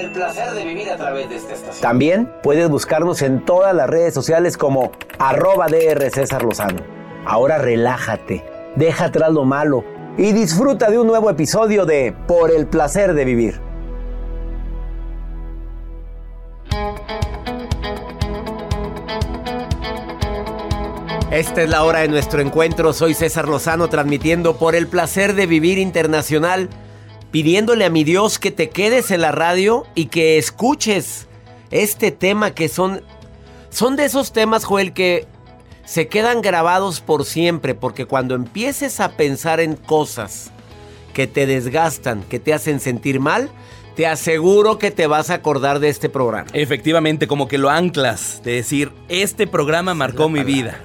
El placer de vivir a través de esta estación. También puedes buscarnos en todas las redes sociales como arroba DR César Lozano. Ahora relájate, deja atrás lo malo y disfruta de un nuevo episodio de Por el placer de vivir. Esta es la hora de nuestro encuentro. Soy César Lozano transmitiendo por el placer de vivir internacional, pidiéndole a mi Dios que te quedes en la radio y que escuches este tema que son son de esos temas, Joel, que se quedan grabados por siempre, porque cuando empieces a pensar en cosas que te desgastan, que te hacen sentir mal, te aseguro que te vas a acordar de este programa. Efectivamente, como que lo anclas, de decir, este programa marcó mi vida.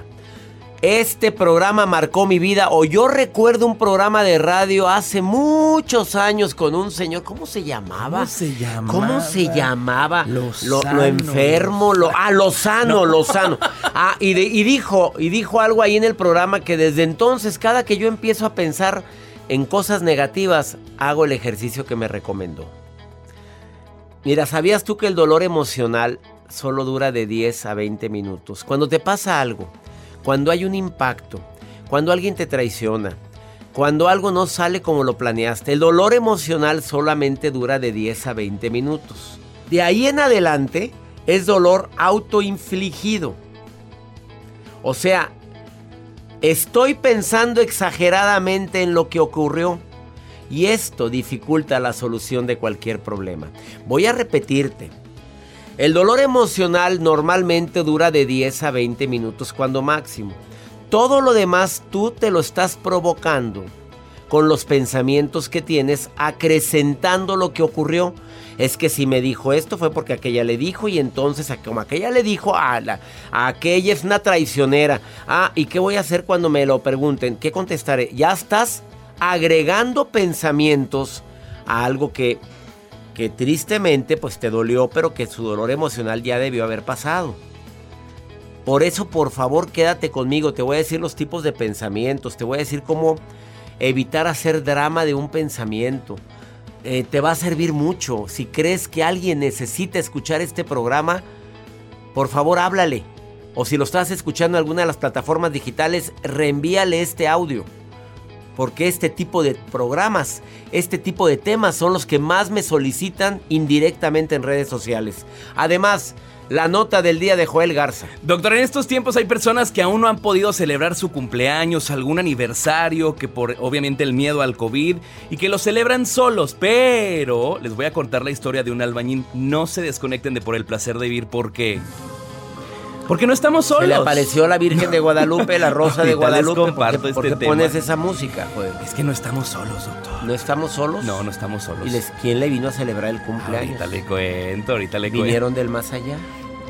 Este programa marcó mi vida. O yo recuerdo un programa de radio hace muchos años con un señor. ¿Cómo se llamaba? ¿Cómo se llamaba? ¿Cómo se llamaba? Lo, Lozano. lo enfermo, lo. Ah, Lozano, Lozano. Ah, y, de- y dijo, y dijo algo ahí en el programa que desde entonces, cada que yo empiezo a pensar en cosas negativas, hago el ejercicio que me recomendó. Mira, ¿sabías tú que el dolor emocional solo dura de 10 a 20 minutos? Cuando te pasa algo, cuando hay un impacto, cuando alguien te traiciona, cuando algo no sale como lo planeaste, el dolor emocional solamente dura de 10 a 20 minutos. De ahí en adelante es dolor autoinfligido. O sea, estoy pensando exageradamente en lo que ocurrió y esto dificulta la solución de cualquier problema. Voy a repetirte. El dolor emocional normalmente dura de 10 a 20 minutos cuando máximo. Todo lo demás tú te lo estás provocando con los pensamientos que tienes, acrecentando lo que ocurrió. Es que si me dijo esto fue porque aquella le dijo y entonces como aquella le dijo, a, la, aquella es una traicionera. Ah, ¿y qué voy a hacer cuando me lo pregunten? ¿Qué contestaré? Ya estás agregando pensamientos a algo que que tristemente pues te dolió, pero que su dolor emocional ya debió haber pasado. Por eso, por favor, quédate conmigo. Te voy a decir los tipos de pensamientos. Te voy a decir cómo evitar hacer drama de un pensamiento. Eh, te va a servir mucho. Si crees que alguien necesita escuchar este programa, por favor, háblale. O si lo estás escuchando en alguna de las plataformas digitales, reenvíale este audio porque este tipo de programas, este tipo de temas son los que más me solicitan indirectamente en redes sociales. Además, la nota del día de Joel Garza. Doctor, en estos tiempos hay personas que aún no han podido celebrar su cumpleaños, algún aniversario, que por obviamente el miedo al COVID, y que lo celebran solos, pero les voy a contar la historia de un albañil. No se desconecten de por el placer de vivir porque... Porque no estamos solos. Se le apareció la Virgen de Guadalupe, la Rosa de Guadalupe. ¿Por comparto qué, este tema. pones esa música? Es que no estamos solos, doctor. ¿No estamos solos? No, no estamos solos. ¿Y les, quién le vino a celebrar el cumpleaños? Ahorita le cuento, ahorita le cuento. ¿Vinieron del más allá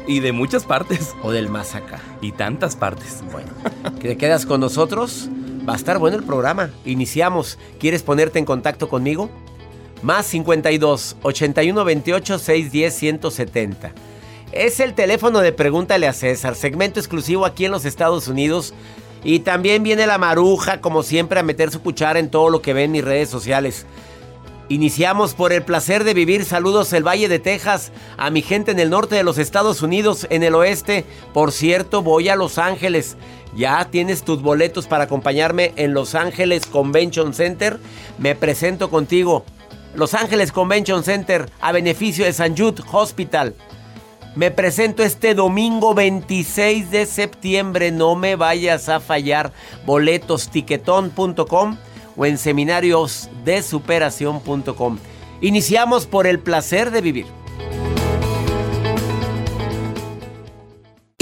Y de muchas partes. o del más acá? Y tantas partes. Bueno, que te quedas con nosotros. Va a estar bueno el programa. Iniciamos. ¿Quieres ponerte en contacto conmigo? Más 52 81 28 610 170. Es el teléfono de Pregúntale a César, segmento exclusivo aquí en los Estados Unidos. Y también viene la maruja, como siempre, a meter su cuchara en todo lo que ven mis redes sociales. Iniciamos por el placer de vivir. Saludos el Valle de Texas, a mi gente en el norte de los Estados Unidos, en el oeste. Por cierto, voy a Los Ángeles. Ya tienes tus boletos para acompañarme en Los Ángeles Convention Center. Me presento contigo. Los Ángeles Convention Center a beneficio de San Jude Hospital. Me presento este domingo 26 de septiembre. No me vayas a fallar. Boletos tiquetón.com o en seminariosdesuperación.com. Iniciamos por el placer de vivir.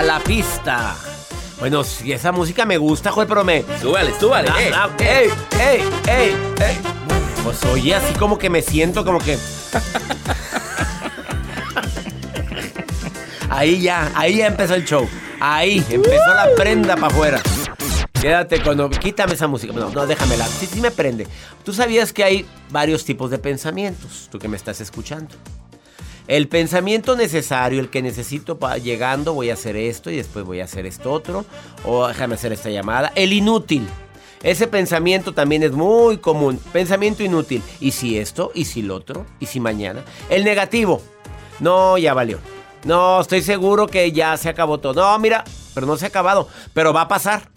A la pista. Bueno, si esa música me gusta, joder, pero me. Súbale, súbale. Ah, eh, ah. ¡Ey, ey, ey, ey! Pues oye, así como que me siento como que. Ahí ya, ahí ya empezó el show. Ahí, empezó la prenda para afuera. Quédate cuando. Quítame esa música. No, no, déjamela. Sí, sí me prende. Tú sabías que hay varios tipos de pensamientos, tú que me estás escuchando. El pensamiento necesario, el que necesito para llegando, voy a hacer esto y después voy a hacer esto otro. O déjame hacer esta llamada. El inútil. Ese pensamiento también es muy común. Pensamiento inútil. ¿Y si esto? ¿Y si lo otro? ¿Y si mañana? El negativo. No, ya valió. No, estoy seguro que ya se acabó todo. No, mira, pero no se ha acabado. Pero va a pasar.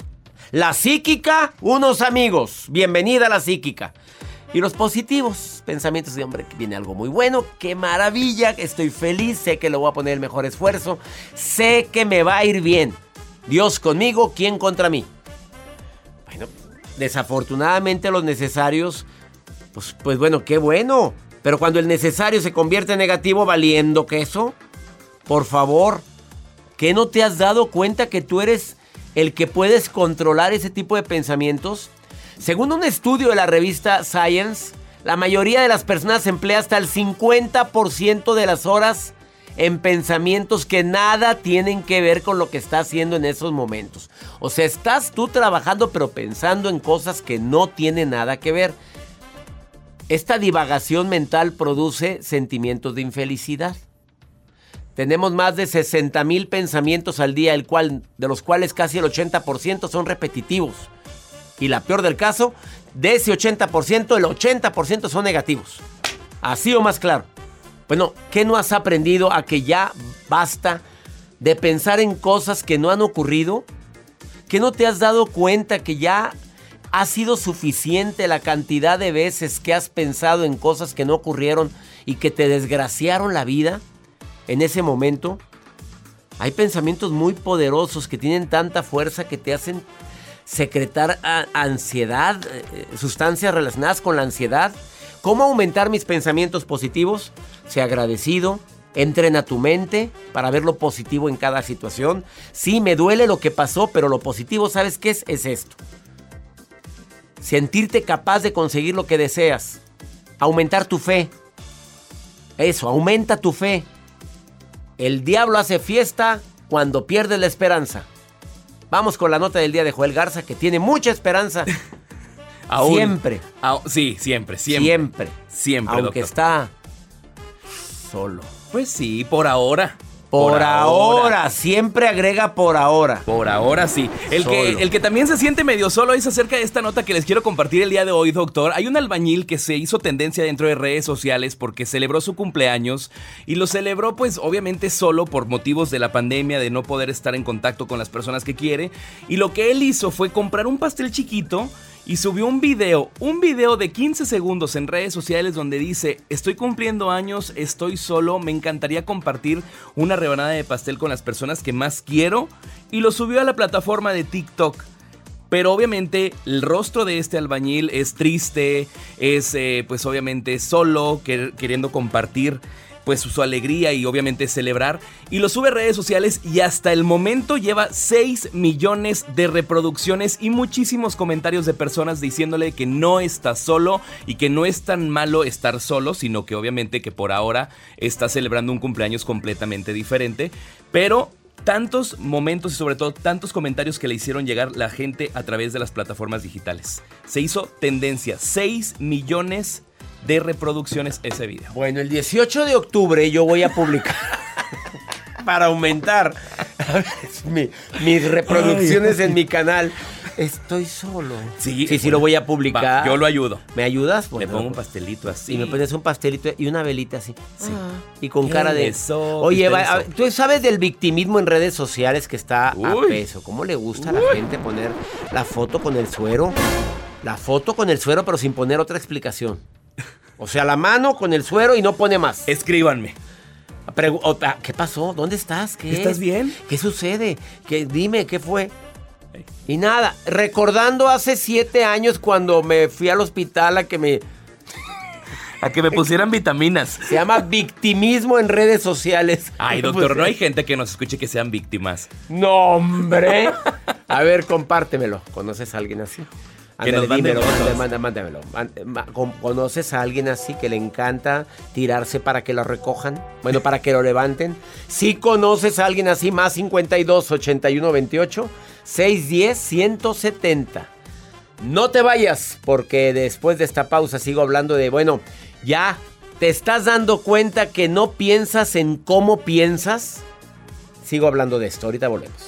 La psíquica, unos amigos. Bienvenida a la psíquica. Y los positivos, pensamientos de hombre, que viene algo muy bueno, qué maravilla, estoy feliz, sé que lo voy a poner el mejor esfuerzo, sé que me va a ir bien. Dios conmigo, ¿quién contra mí? Bueno, desafortunadamente los necesarios, pues, pues bueno, qué bueno. Pero cuando el necesario se convierte en negativo, valiendo queso, por favor, ¿qué no te has dado cuenta que tú eres el que puedes controlar ese tipo de pensamientos? Según un estudio de la revista Science, la mayoría de las personas emplea hasta el 50% de las horas en pensamientos que nada tienen que ver con lo que está haciendo en esos momentos. O sea, estás tú trabajando pero pensando en cosas que no tienen nada que ver. Esta divagación mental produce sentimientos de infelicidad. Tenemos más de 60 mil pensamientos al día, el cual, de los cuales casi el 80% son repetitivos. Y la peor del caso, de ese 80%, el 80% son negativos. Así o más claro. Bueno, ¿qué no has aprendido a que ya basta de pensar en cosas que no han ocurrido? ¿Que no te has dado cuenta que ya ha sido suficiente la cantidad de veces que has pensado en cosas que no ocurrieron y que te desgraciaron la vida? en ese momento, hay pensamientos muy poderosos que tienen tanta fuerza que te hacen secretar ansiedad, eh, sustancias relacionadas con la ansiedad. ¿Cómo aumentar mis pensamientos positivos? Sea agradecido, entrena tu mente para ver lo positivo en cada situación. Sí, me duele lo que pasó, pero lo positivo, ¿sabes qué es? Es esto. Sentirte capaz de conseguir lo que deseas. Aumentar tu fe. Eso, aumenta tu fe. El diablo hace fiesta cuando pierde la esperanza. Vamos con la nota del día de Joel Garza, que tiene mucha esperanza. Aún- Siempre. Au- sí, siempre, siempre. Siempre. Siempre, Aunque doctor. está solo. Pues sí, por ahora. Por, ahora. siempre agrega por ahora. Por ahora sí. El que, el que también se siente medio solo es acerca de esta nota que les quiero compartir el día de hoy, doctor. Hay un albañil que se hizo tendencia dentro de redes sociales porque celebró su cumpleaños y lo celebró pues obviamente solo por motivos de la pandemia, de no poder estar en contacto con las personas que quiere. Y lo que él hizo fue comprar un pastel chiquito y subió un video, un video de 15 segundos en redes sociales donde dice, estoy cumpliendo años, estoy solo, me encantaría compartir una rebanada de pastel con las personas que más quiero y lo subió a la plataforma de TikTok. Pero obviamente el rostro de este albañil es triste, es eh, pues obviamente solo, quer- queriendo compartir pues su alegría y obviamente celebrar. Y lo sube a redes sociales y hasta el momento lleva 6 millones de reproducciones y muchísimos comentarios de personas diciéndole que no está solo y que no es tan malo estar solo, sino que obviamente que por ahora está celebrando un cumpleaños completamente diferente. Pero tantos momentos y sobre todo tantos comentarios que le hicieron llegar la gente a través de las plataformas digitales. Se hizo tendencia, 6 millones de reproducciones ese video. Bueno, el 18 de octubre yo voy a publicar para aumentar mi- mis reproducciones en mi canal. Estoy solo. Sí, sí, sí lo voy a publicar. va, yo lo ayudo. ¿Me ayudas? Bueno, pongo un pastelito así. Y me pones un pastelito y una velita así. Sí. Y con cara de. beso, Oye, va- a- eso. tú sabes del victimismo en redes sociales que está a Uy. peso. ¿Cómo le gusta a la gente poner la foto con el suero? La foto con el suero, pero sin poner otra explicación. O sea, la mano con el suero y no pone más. Escríbanme. Pregu- ah, ¿Qué pasó? ¿Dónde estás? ¿Qué ¿Estás es? bien? ¿Qué sucede? ¿Qué, dime, ¿qué fue? Y nada, recordando hace siete años cuando me fui al hospital a que me... A que me pusieran vitaminas. Se llama victimismo en redes sociales. Ay, doctor, no hay gente que nos escuche que sean víctimas. No, hombre. A ver, compártemelo. ¿Conoces a alguien así? Que nos mande dímelo, mándamelo. ¿Conoces a alguien así que le encanta tirarse para que lo recojan? Bueno, para que lo levanten. Si conoces a alguien así, más 52 81 28 610 170. No te vayas, porque después de esta pausa sigo hablando de, bueno, ya te estás dando cuenta que no piensas en cómo piensas. Sigo hablando de esto, ahorita volvemos.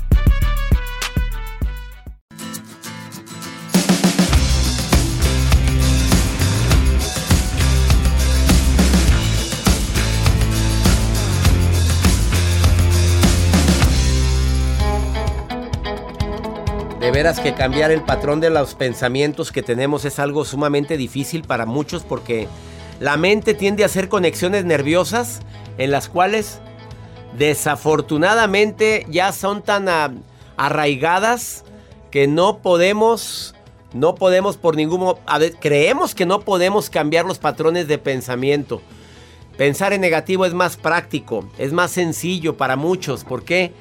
De veras que cambiar el patrón de los pensamientos que tenemos es algo sumamente difícil para muchos porque la mente tiende a hacer conexiones nerviosas en las cuales desafortunadamente ya son tan arraigadas que no podemos, no podemos por ningún a ver, creemos que no podemos cambiar los patrones de pensamiento. Pensar en negativo es más práctico, es más sencillo para muchos. ¿Por qué?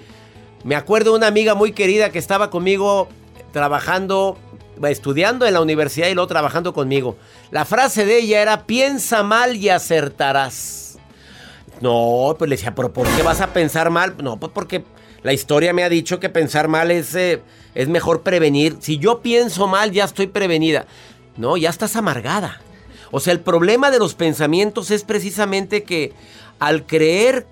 Me acuerdo de una amiga muy querida que estaba conmigo trabajando, estudiando en la universidad y luego trabajando conmigo. La frase de ella era, piensa mal y acertarás. No, pues le decía, pero ¿por qué vas a pensar mal? No, pues porque la historia me ha dicho que pensar mal es, eh, es mejor prevenir. Si yo pienso mal, ya estoy prevenida. No, ya estás amargada. O sea, el problema de los pensamientos es precisamente que al creer,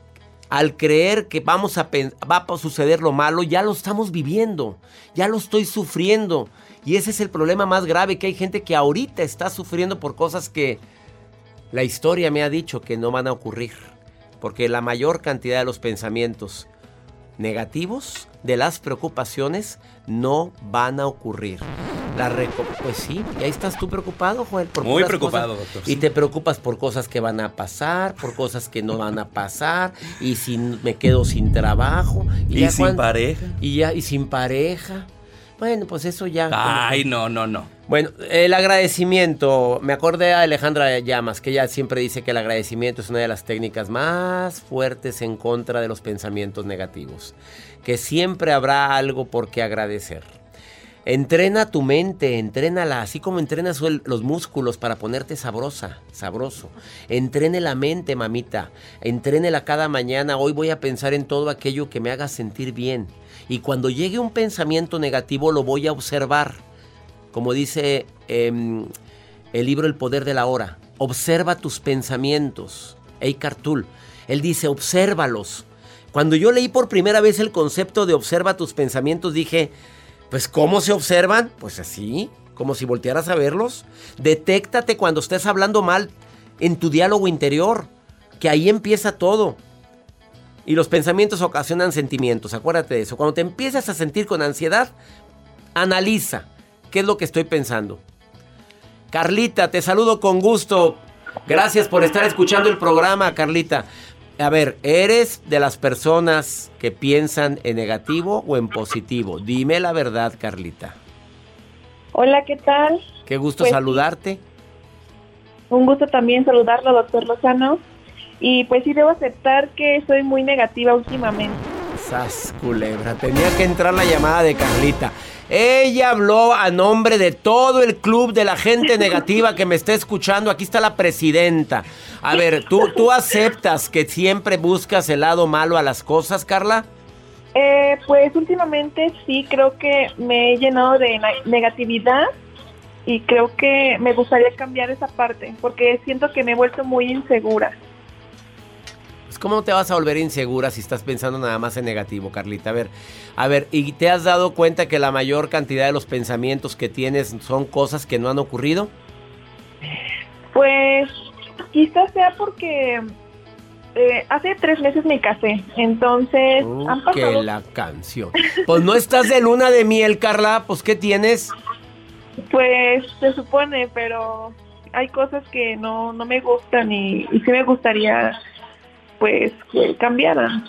al creer que vamos a va a suceder lo malo, ya lo estamos viviendo, ya lo estoy sufriendo. Y ese es el problema más grave, que hay gente que ahorita está sufriendo por cosas que la historia me ha dicho que no van a ocurrir. Porque la mayor cantidad de los pensamientos negativos, de las preocupaciones, no van a ocurrir. La pues sí, y ahí estás tú preocupado, Joel. Por Muy preocupado, cosas. doctor, Y te preocupas por cosas que van a pasar, por cosas que no van a pasar, y si me quedo sin trabajo. Y ya sin pareja. Y ya, y sin pareja. Bueno, pues eso ya. Ay, no, no, no. Bueno, el agradecimiento. Me acordé a Alejandra Llamas, que ella siempre dice que el agradecimiento es una de las técnicas más fuertes en contra de los pensamientos negativos. Que siempre habrá algo por qué agradecer. Entrena tu mente, entrénala, así como entrenas los músculos para ponerte sabrosa, sabroso. Entrene la mente, mamita. Entrénela cada mañana. Hoy voy a pensar en todo aquello que me haga sentir bien. Y cuando llegue un pensamiento negativo, lo voy a observar. Como dice em, el libro El Poder de la Hora. Observa tus pensamientos. Eckhart Tolle. Él dice, obsérvalos. Cuando yo leí por primera vez el concepto de observa tus pensamientos, dije, pues ¿cómo se observan? Pues así, como si voltearas a verlos. Detéctate cuando estés hablando mal en tu diálogo interior, que ahí empieza todo. Y los pensamientos ocasionan sentimientos, acuérdate de eso. Cuando te empiezas a sentir con ansiedad, analiza qué es lo que estoy pensando. Carlita, te saludo con gusto. Gracias por estar escuchando el programa, Carlita. A ver, ¿eres de las personas que piensan en negativo o en positivo? Dime la verdad, Carlita. Hola, ¿qué tal? Qué gusto Pues saludarte. Un gusto también saludarlo, doctor Lozano. Y pues sí, debo aceptar que soy muy negativa últimamente. Sas culebra, tenía que entrar la llamada de Carlita. Ella habló a nombre de todo el club de la gente negativa que me está escuchando. Aquí está la presidenta. A ver, ¿tú, tú aceptas que siempre buscas el lado malo a las cosas, Carla? Eh, pues últimamente sí creo que me he llenado de negatividad y creo que me gustaría cambiar esa parte porque siento que me he vuelto muy insegura. Pues, ¿Cómo te vas a volver insegura si estás pensando nada más en negativo, Carlita? A ver, a ver, ¿y te has dado cuenta que la mayor cantidad de los pensamientos que tienes son cosas que no han ocurrido? Pues quizás sea porque eh, hace tres meses me casé, entonces han que pasado la canción. Pues no estás de luna de miel, Carla. Pues ¿qué tienes? Pues se supone, pero hay cosas que no, no me gustan y, y sí me gustaría pues que cambiaran.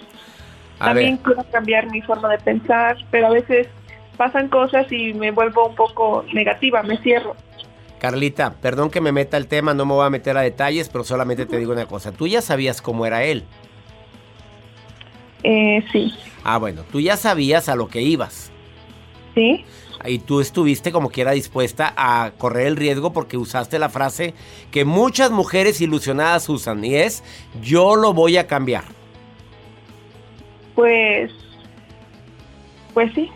A También ver, quiero cambiar mi forma de pensar, pero a veces pasan cosas y me vuelvo un poco negativa, me cierro. Carlita, perdón que me meta el tema, no me voy a meter a detalles, pero solamente te digo una cosa. Tú ya sabías cómo era él. Eh, sí. Ah, bueno, tú ya sabías a lo que ibas. Sí. Y tú estuviste como quiera dispuesta a correr el riesgo porque usaste la frase que muchas mujeres ilusionadas usan y es yo lo voy a cambiar. Pues, pues sí.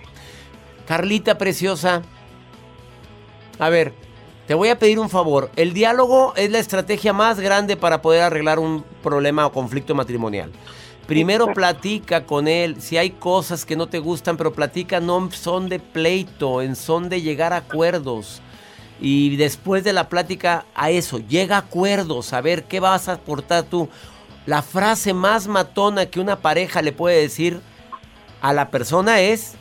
Carlita preciosa, a ver, te voy a pedir un favor. El diálogo es la estrategia más grande para poder arreglar un problema o conflicto matrimonial. Primero platica con él. Si hay cosas que no te gustan, pero platica no son de pleito, en son de llegar a acuerdos. Y después de la plática a eso, llega a acuerdos, a ver qué vas a aportar tú. La frase más matona que una pareja le puede decir a la persona es,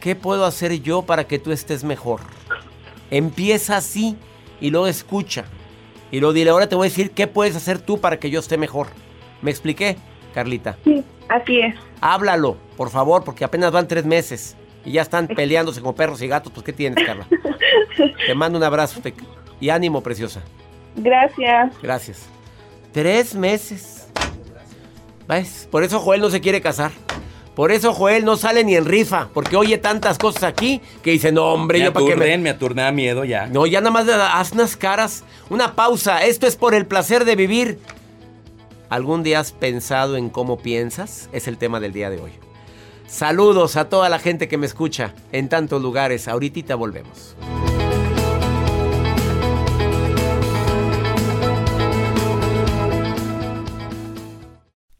¿qué puedo hacer yo para que tú estés mejor? Empieza así y luego escucha. Y luego dile, ahora te voy a decir qué puedes hacer tú para que yo esté mejor. ¿Me expliqué, Carlita? Sí, así es. Háblalo, por favor, porque apenas van tres meses y ya están peleándose como perros y gatos. Pues, ¿qué tienes, Carla? te mando un abrazo te- y ánimo, preciosa. Gracias. Gracias. Tres meses. ¿Ves? Por eso Joel no se quiere casar. Por eso Joel no sale ni en rifa, porque oye tantas cosas aquí que dice, no, hombre, Me yo para qué aturden, me... me aturda, da miedo ya. No, ya nada más haz unas caras. Una pausa. Esto es por el placer de vivir. ¿Algún día has pensado en cómo piensas? Es el tema del día de hoy. Saludos a toda la gente que me escucha en tantos lugares. Ahorita volvemos.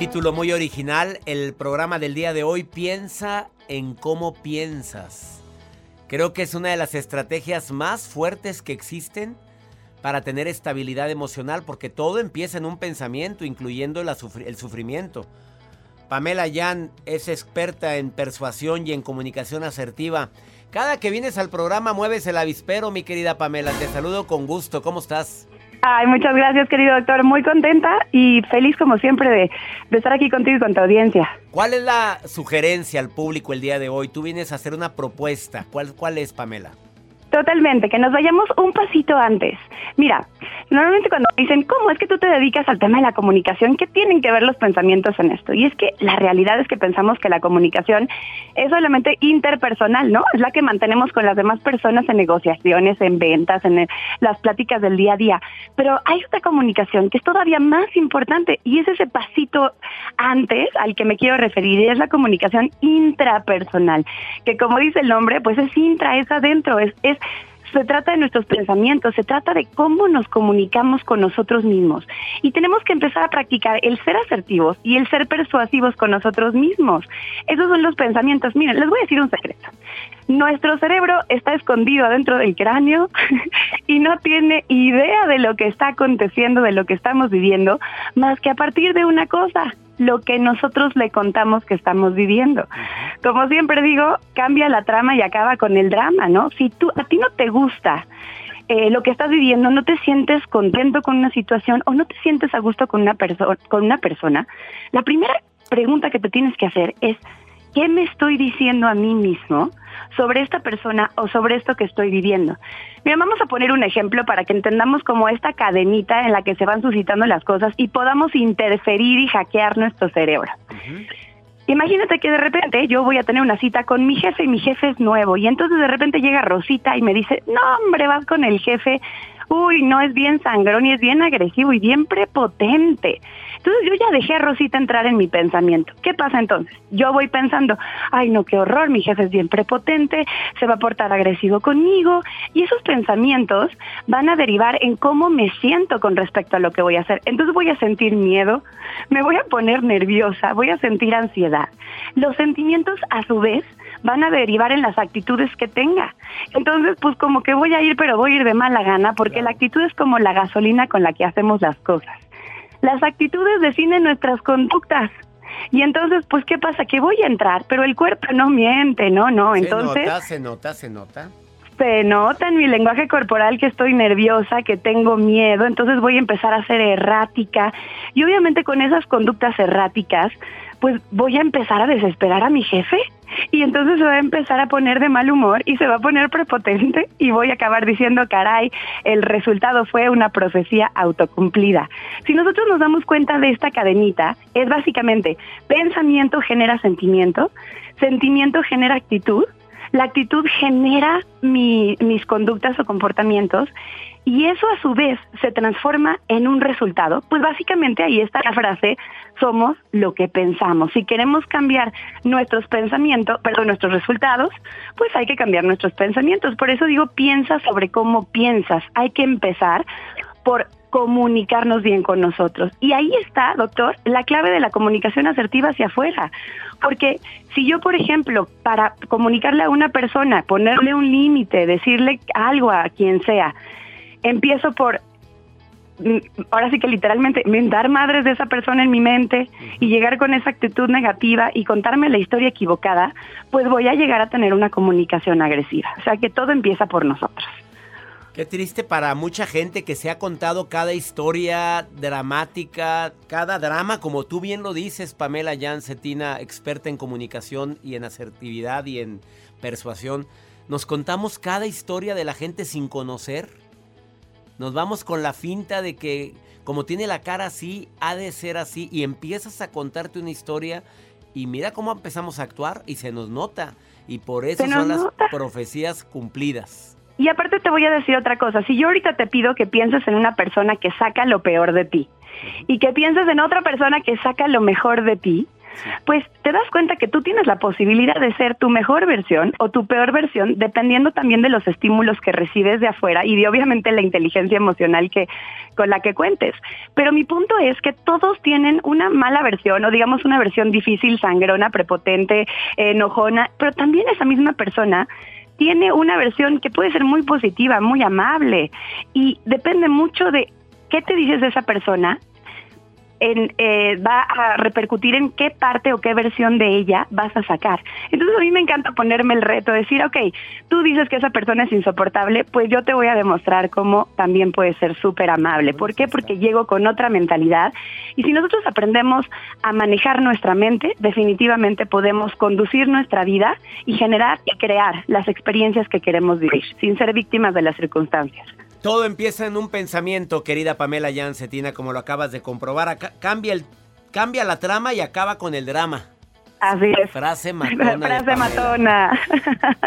Título muy original, el programa del día de hoy piensa en cómo piensas. Creo que es una de las estrategias más fuertes que existen para tener estabilidad emocional porque todo empieza en un pensamiento, incluyendo el sufrimiento. Pamela Yan es experta en persuasión y en comunicación asertiva. Cada que vienes al programa mueves el avispero, mi querida Pamela. Te saludo con gusto. ¿Cómo estás? Ay, muchas gracias, querido doctor. Muy contenta y feliz, como siempre, de, estar aquí contigo y con tu audiencia. ¿Cuál es la sugerencia al público el día de hoy? Tú vienes a hacer una propuesta. ¿Cuál, cuál es, Pamela? Totalmente, que nos vayamos un pasito antes. Mira, normalmente cuando dicen, ¿cómo es que tú te dedicas al tema de la comunicación? ¿Qué tienen que ver los pensamientos en esto? Y es que la realidad es que pensamos que la comunicación es solamente interpersonal, ¿no? Es la que mantenemos con las demás personas en negociaciones, en ventas, en las pláticas del día a día. Pero hay otra comunicación que es todavía más importante y es ese pasito antes al que me quiero referir, y es la comunicación intrapersonal, que como dice el nombre, pues es intra, es adentro, es se trata de nuestros pensamientos, se trata de cómo nos comunicamos con nosotros mismos. Y tenemos que empezar a practicar el ser asertivos y el ser persuasivos con nosotros mismos. Esos son los pensamientos. Miren, les voy a decir un secreto. Nuestro cerebro está escondido adentro del cráneo y no tiene idea de lo que está aconteciendo, de lo que estamos viviendo, más que a partir de una cosa, lo que nosotros le contamos que estamos viviendo. Como siempre digo, cambia la trama y acaba con el drama, ¿no? Si tú a ti no te gusta eh, lo que estás viviendo, no te sientes contento con una situación o no te sientes a gusto con una persona, con una persona, la primera pregunta que te tienes que hacer es ¿qué me estoy diciendo a mí mismo sobre esta persona o sobre esto que estoy viviendo? Mira, vamos a poner un ejemplo para que entendamos como esta cadenita en la que se van suscitando las cosas y podamos interferir y hackear nuestro cerebro. Imagínate que de repente yo voy a tener una cita con mi jefe y mi jefe es nuevo y entonces de repente llega Rosita y me dice, no hombre, vas con el jefe, uy, no es bien sangrón y es bien agresivo y bien prepotente. Entonces yo ya dejé a Rosita entrar en mi pensamiento. ¿Qué pasa entonces? Yo voy pensando, ay no, qué horror, mi jefe es bien prepotente, se va a portar agresivo conmigo y esos pensamientos van a derivar en cómo me siento con respecto a lo que voy a hacer. Entonces voy a sentir miedo, me voy a poner nerviosa, voy a sentir ansiedad. Los sentimientos a su vez van a derivar en las actitudes que tenga. Entonces, pues como que voy a ir, pero voy a ir de mala gana, porque la actitud es como la gasolina con la que hacemos las cosas. Las actitudes definen nuestras conductas. Y entonces, pues, ¿qué pasa? Que voy a entrar, pero el cuerpo no miente, ¿no? No, entonces... Se nota, se nota, se nota. Se nota en mi lenguaje corporal que estoy nerviosa, que tengo miedo, entonces voy a empezar a ser errática. Y obviamente con esas conductas erráticas, pues voy a empezar a desesperar a mi jefe y entonces se va a empezar a poner de mal humor y se va a poner prepotente y voy a acabar diciendo, caray, el resultado fue una profecía autocumplida. Si nosotros nos damos cuenta de esta cadenita, es básicamente pensamiento genera sentimiento, sentimiento genera actitud, la actitud genera mis conductas o comportamientos y eso a su vez se transforma en un resultado, pues básicamente ahí está la frase, somos lo que pensamos. Si queremos cambiar nuestros pensamientos, perdón, nuestros resultados, pues hay que cambiar nuestros pensamientos. Por eso digo, piensa sobre cómo piensas. Hay que empezar por comunicarnos bien con nosotros. Y ahí está, doctor, la clave de la comunicación asertiva hacia afuera. Porque si yo, por ejemplo, para comunicarle a una persona, ponerle un límite, decirle algo a quien sea, empiezo por mm, ahora sí que literalmente mentar madres de esa persona en mi mente y llegar con esa actitud negativa y contarme la historia equivocada, pues voy a llegar a tener una comunicación agresiva. O sea que todo empieza por nosotros. Qué triste para mucha gente que se ha contado cada historia dramática, cada drama, como tú bien lo dices, Pamela Jan Cetina, experta en comunicación y en asertividad y en persuasión. Nos contamos cada historia de la gente sin conocer nos vamos con la finta de que como tiene la cara así, ha de ser así y empiezas a contarte una historia y mira cómo empezamos a actuar y se nos nota. Y por eso son las profecías cumplidas. Y aparte te voy a decir otra cosa, si yo ahorita te pido que pienses en una persona que saca lo peor de ti y que pienses en otra persona que saca lo mejor de ti, pues te das cuenta que tú tienes la posibilidad de ser tu mejor versión o tu peor versión, dependiendo también de los estímulos que recibes de afuera y de obviamente la inteligencia emocional que con la que cuentes. Pero mi punto es que todos tienen una mala versión o digamos una versión difícil, sangrona, prepotente, enojona, pero también esa misma persona tiene una versión que puede ser muy positiva, muy amable y depende mucho de qué te dices de esa persona en, eh, va a repercutir en qué parte o qué versión de ella vas a sacar. Entonces a mí me encanta ponerme el reto, decir, ok, tú dices que esa persona es insoportable, pues yo te voy a demostrar cómo también puede ser súper amable. ¿Por qué? Porque llego con otra mentalidad y si nosotros aprendemos a manejar nuestra mente, definitivamente podemos conducir nuestra vida y generar y crear las experiencias que queremos vivir, sin ser víctimas de las circunstancias. Todo empieza en un pensamiento, querida Pamela Jancetina, como lo acabas de comprobar. cambia, el, cambia la trama y acaba con el drama. Así es. Frase matona. Frase matona.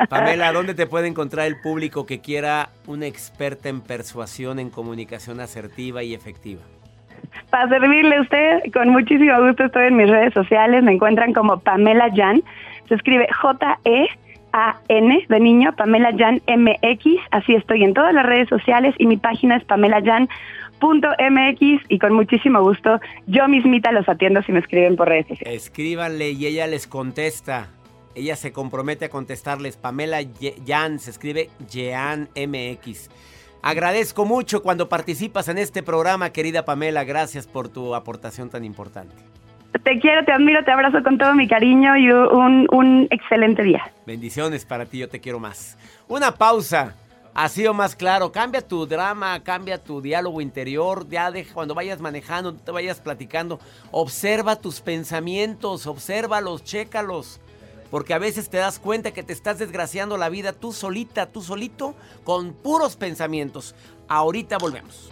Pamela, ¿dónde te puede encontrar el público que quiera una experta en persuasión, en comunicación asertiva y efectiva? Para servirle a usted, con muchísimo gusto estoy en mis redes sociales. Me encuentran como Pamela Jan. Se escribe J-E J-A-N de niño, Pamela Jan MX. Así estoy en todas las redes sociales y mi página es pamelajan.mx y con muchísimo gusto yo mismita los atiendo si me escriben por redes sociales. Escríbanle y ella les contesta. Ella se compromete a contestarles. Pamela Jan se escribe Jean MX. Agradezco mucho cuando participas en este programa, querida Pamela. Gracias por tu aportación tan importante. Te quiero, te admiro, te abrazo con todo mi cariño y un, excelente día. Bendiciones para ti, yo te quiero más. Una pausa. Ha sido más claro. Cambia tu drama, cambia tu diálogo interior. Ya deja cuando vayas manejando, te vayas platicando. Observa tus pensamientos, obsérvalos, chécalos. Porque a veces te das cuenta que te estás desgraciando la vida tú solita, tú solito, con puros pensamientos. Ahorita volvemos.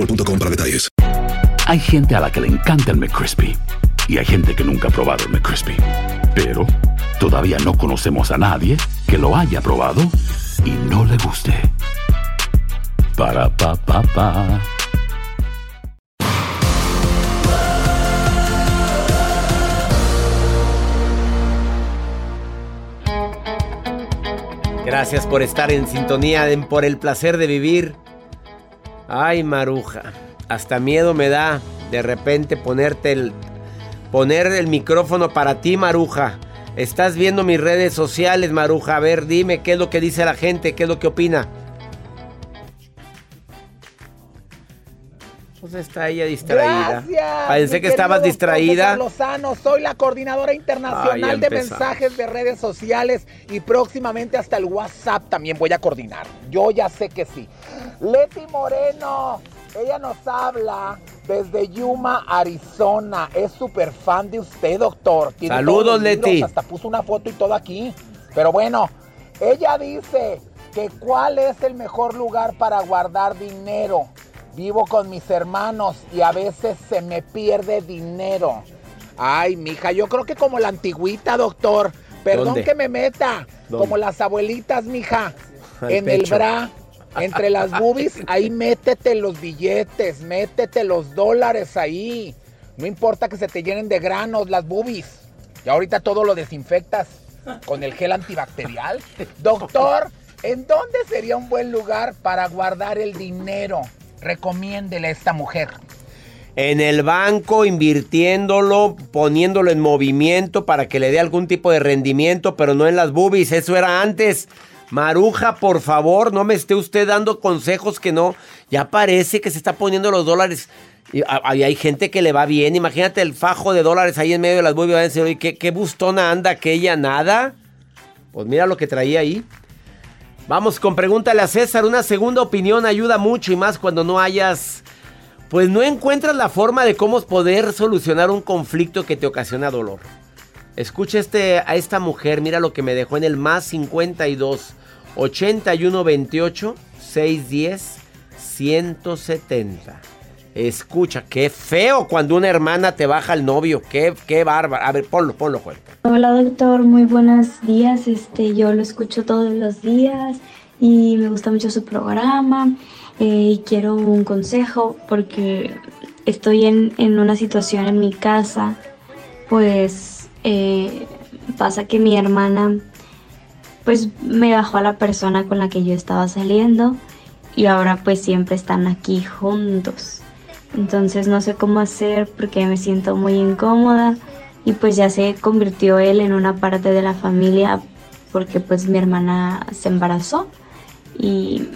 boostmobile.com para detalles. Hay gente a la que le encanta el McCrispy y hay gente que nunca ha probado el McCrispy. Pero todavía no conocemos a nadie que lo haya probado y no le guste. Para pa pa pa. Gracias por estar en sintonía, en por el placer de vivir. Ay, Maruja, hasta miedo me da de repente ponerte el poner el micrófono para ti, Maruja. Estás viendo mis redes sociales, Maruja. A ver, dime qué es lo que dice la gente, qué es lo que opina. Pues está ella distraída. Gracias. Pensé que estabas distraída. Lozano, soy la coordinadora internacional de mensajes de redes sociales y próximamente hasta el WhatsApp también voy a coordinar. Yo ya sé que sí. Leti Moreno, ella nos habla desde Yuma, Arizona. Es súper fan de usted, doctor. Tiene Saludos, libros, Leti. Hasta puso una foto y todo aquí. Pero bueno, ella dice que cuál es el mejor lugar para guardar dinero. Vivo con mis hermanos y a veces se me pierde dinero. Ay, mija, yo creo que como la antigüita, doctor. Perdón ¿Dónde? que me meta. ¿Dónde? Como las abuelitas, mija. Al en el bra. Entre las boobies, ahí métete los billetes, métete los dólares ahí. No importa que se te llenen de granos las boobies. Y ahorita todo lo desinfectas con el gel antibacterial. Doctor, ¿en dónde sería un buen lugar para guardar el dinero? Recomiéndele a esta mujer. En el banco, invirtiéndolo, poniéndolo en movimiento para que le dé algún tipo de rendimiento, pero no en las boobies. Eso era antes. Maruja, por favor, no me esté usted dando consejos que no. Ya parece que se está poniendo los dólares. Y a- y hay gente que le va bien. Imagínate el fajo de dólares ahí en medio de las oye, ¿qué, qué bustona anda aquella? Nada. Pues mira lo que traía ahí. Vamos con pregúntale a César. Una segunda opinión ayuda mucho y más cuando no hayas pues no encuentras la forma de cómo poder solucionar un conflicto que te ocasiona dolor. Escucha este, a esta mujer, mira lo que me dejó en el más 52 81 28 610 170. Escucha, qué feo cuando una hermana te baja al novio. Qué, qué bárbaro. A ver, ponlo, ponlo, Juan. Hola doctor, muy buenos días. Este, yo lo escucho todos los días y me gusta mucho su programa. eh, y quiero un consejo porque estoy en, en una situación en mi casa. Pues eh, pasa que mi hermana pues me bajó a la persona con la que yo estaba saliendo y ahora pues siempre están aquí juntos. Entonces no sé cómo hacer porque me siento muy incómoda y pues ya se convirtió él en una parte de la familia porque pues mi hermana se embarazó y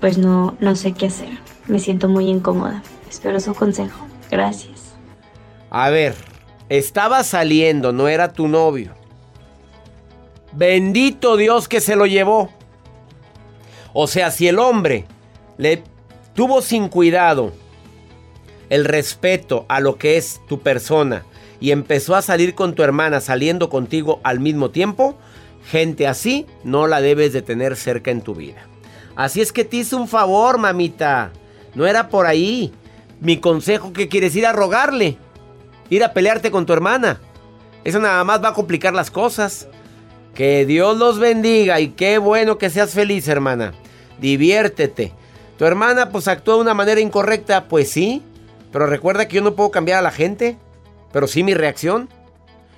pues no, no sé qué hacer. Me siento muy incómoda. Espero su consejo. Gracias. A ver, estaba saliendo, no era tu novio. Bendito Dios que se lo llevó. O sea, si el hombre le tuvo sin cuidado el respeto a lo que es tu persona y empezó a salir con tu hermana saliendo contigo al mismo tiempo, gente así no la debes de tener cerca en tu vida. Así es que te hice un favor, mamita. No era por ahí. Mi consejo que quieres ir a rogarle, ir a pelearte con tu hermana. Eso nada más va a complicar las cosas. Que Dios los bendiga y qué bueno que seas feliz, hermana. Diviértete. Tu hermana pues actuó de una manera incorrecta, pues sí. Pero recuerda que yo no puedo cambiar a la gente, pero sí mi reacción.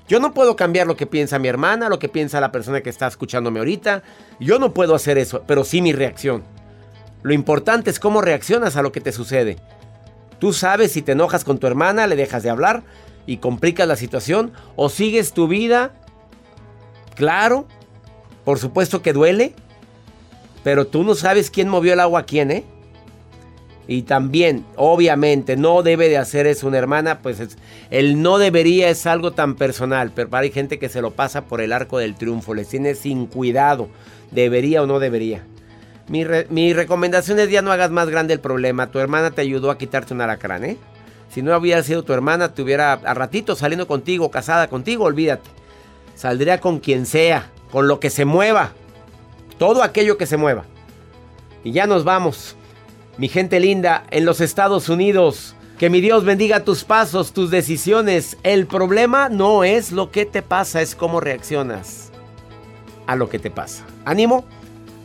Yo no puedo cambiar lo que piensa mi hermana, lo que piensa la persona que está escuchándome ahorita. Yo no puedo hacer eso, pero sí mi reacción. Lo importante es cómo reaccionas a lo que te sucede. Tú sabes si te enojas con tu hermana, le dejas de hablar y complicas la situación o sigues tu vida. Claro, por supuesto que duele, pero tú no sabes quién movió el agua a quién, ¿eh? Y también, obviamente, no debe de hacer eso una hermana, pues es- el no debería es algo tan personal, pero hay gente que se lo pasa por el arco del triunfo, les tiene sin cuidado, debería o no debería. Mi, mi recomendación es ya no hagas más grande el problema, tu hermana te ayudó a quitarte un alacrán, ¿eh? Si no hubiera sido tu hermana, te hubiera a ratito saliendo contigo, casada contigo, olvídate. Saldría con quien sea, con lo que se mueva, todo aquello que se mueva. Y ya nos vamos. Mi gente linda, en los Estados Unidos, que mi Dios bendiga tus pasos, tus decisiones. El problema no es lo que te pasa, es cómo reaccionas a lo que te pasa. Ánimo,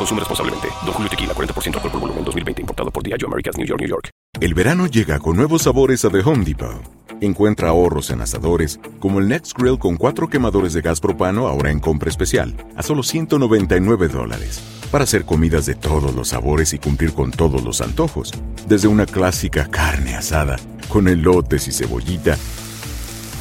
Consume responsablemente. Don Julio Tequila, 40% alcohol por volumen, 2020. Importado por Diageo Americas, New York, New York. El verano llega con nuevos sabores a The Home Depot. Encuentra ahorros en asadores, como el Next Grill con cuatro quemadores de gas propano ahora en compra especial, a solo 199 dólares. Para hacer comidas de todos los sabores y cumplir con todos los antojos. Desde una clásica carne asada, con elotes y cebollita,